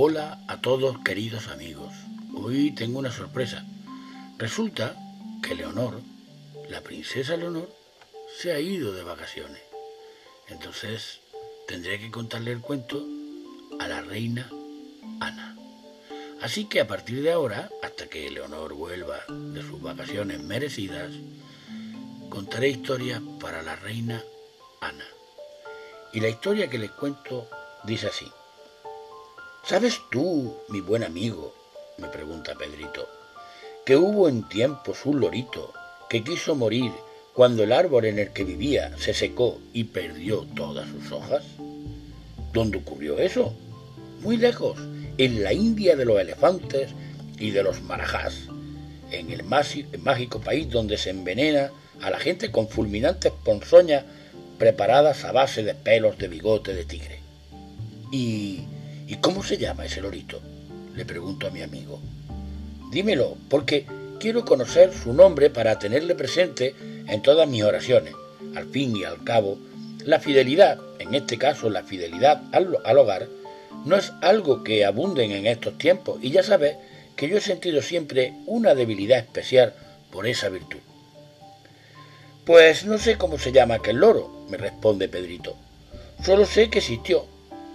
Hola a todos queridos amigos. Hoy tengo una sorpresa. Resulta que Leonor, la princesa Leonor, se ha ido de vacaciones. Entonces tendré que contarle el cuento a la reina Ana. Así que a partir de ahora, hasta que Leonor vuelva de sus vacaciones merecidas, contaré historias para la reina Ana. Y la historia que les cuento dice así. ¿Sabes tú, mi buen amigo, me pregunta Pedrito, que hubo en tiempos un lorito que quiso morir cuando el árbol en el que vivía se secó y perdió todas sus hojas? ¿Dónde ocurrió eso? Muy lejos, en la India de los elefantes y de los marajás, en el mágico país donde se envenena a la gente con fulminantes ponzoñas preparadas a base de pelos de bigote de tigre. ¿Y ¿Y cómo se llama ese lorito? Le pregunto a mi amigo. Dímelo, porque quiero conocer su nombre para tenerle presente en todas mis oraciones. Al fin y al cabo, la fidelidad, en este caso la fidelidad al, hogar, no es algo que abunden en estos tiempos y ya sabes que yo he sentido siempre una debilidad especial por esa virtud. Pues no sé cómo se llama aquel loro, me responde Pedrito. Solo sé que existió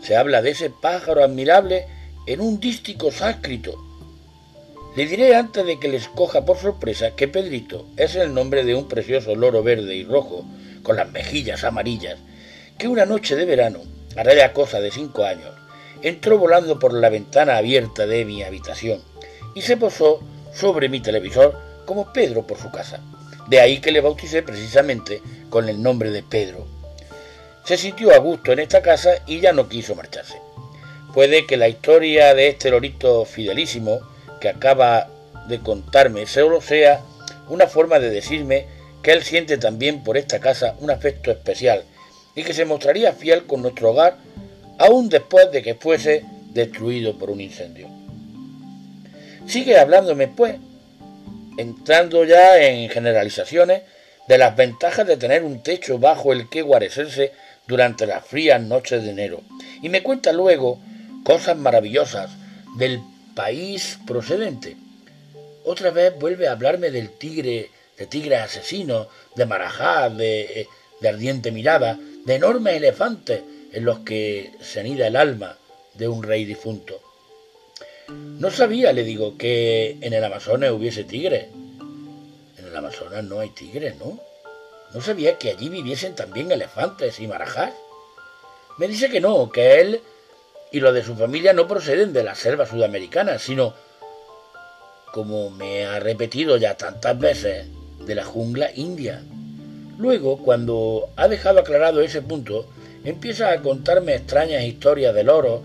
se habla de ese pájaro admirable en un dístico sánscrito. Le diré antes de que les coja por sorpresa que Pedrito es el nombre de un precioso loro verde y rojo con las mejillas amarillas que una noche de verano, hará ya cosa de cinco años, entró volando por la ventana abierta de mi habitación y se posó sobre mi televisor como Pedro por su casa. De ahí que le bauticé precisamente con el nombre de Pedro se sintió a gusto en esta casa y ya no quiso marcharse. Puede que la historia de este lorito fidelísimo que acaba de contarme solo sea una forma de decirme que él siente también por esta casa un afecto especial y que se mostraría fiel con nuestro hogar aún después de que fuese destruido por un incendio. Sigue hablándome, pues, entrando ya en generalizaciones de las ventajas de tener un techo bajo el que guarecerse durante las frías noches de enero y me cuenta luego cosas maravillosas del país procedente. Otra vez vuelve a hablarme del tigre, de tigre asesino, de marajá, de, de ardiente mirada, de enormes elefantes en los que se anida el alma de un rey difunto. No sabía, le digo, que en el Amazonas hubiese tigres. En el Amazonas no hay tigres, ¿no? ¿No sabía que allí viviesen también elefantes y marajás? Me dice que no, que él y lo de su familia no proceden de la selva sudamericana, sino, como me ha repetido ya tantas veces, de la jungla india. Luego, cuando ha dejado aclarado ese punto, empieza a contarme extrañas historias de loros,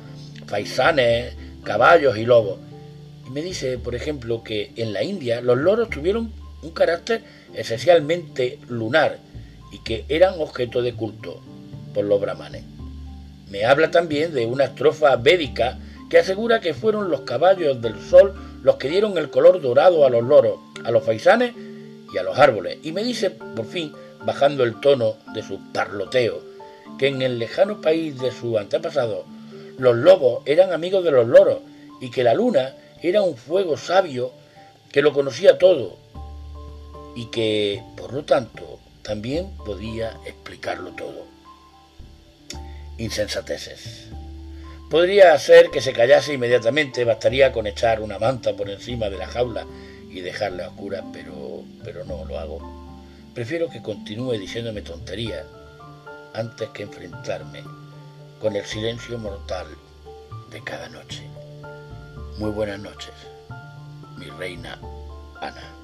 faisanes, caballos y lobos. Y me dice, por ejemplo, que en la India los loros tuvieron un carácter esencialmente lunar y que eran objeto de culto por los brahmanes. Me habla también de una estrofa védica que asegura que fueron los caballos del sol los que dieron el color dorado a los loros, a los faisanes y a los árboles. Y me dice, por fin, bajando el tono de su parloteo, que en el lejano país de su antepasado, los lobos eran amigos de los loros y que la luna era un fuego sabio que lo conocía todo y que, por lo tanto, también podía explicarlo todo. Insensateces. Podría ser que se callase inmediatamente, bastaría con echar una manta por encima de la jaula y dejarla a oscura, pero, pero no lo hago. Prefiero que continúe diciéndome tonterías antes que enfrentarme con el silencio mortal de cada noche. Muy buenas noches, mi reina Ana.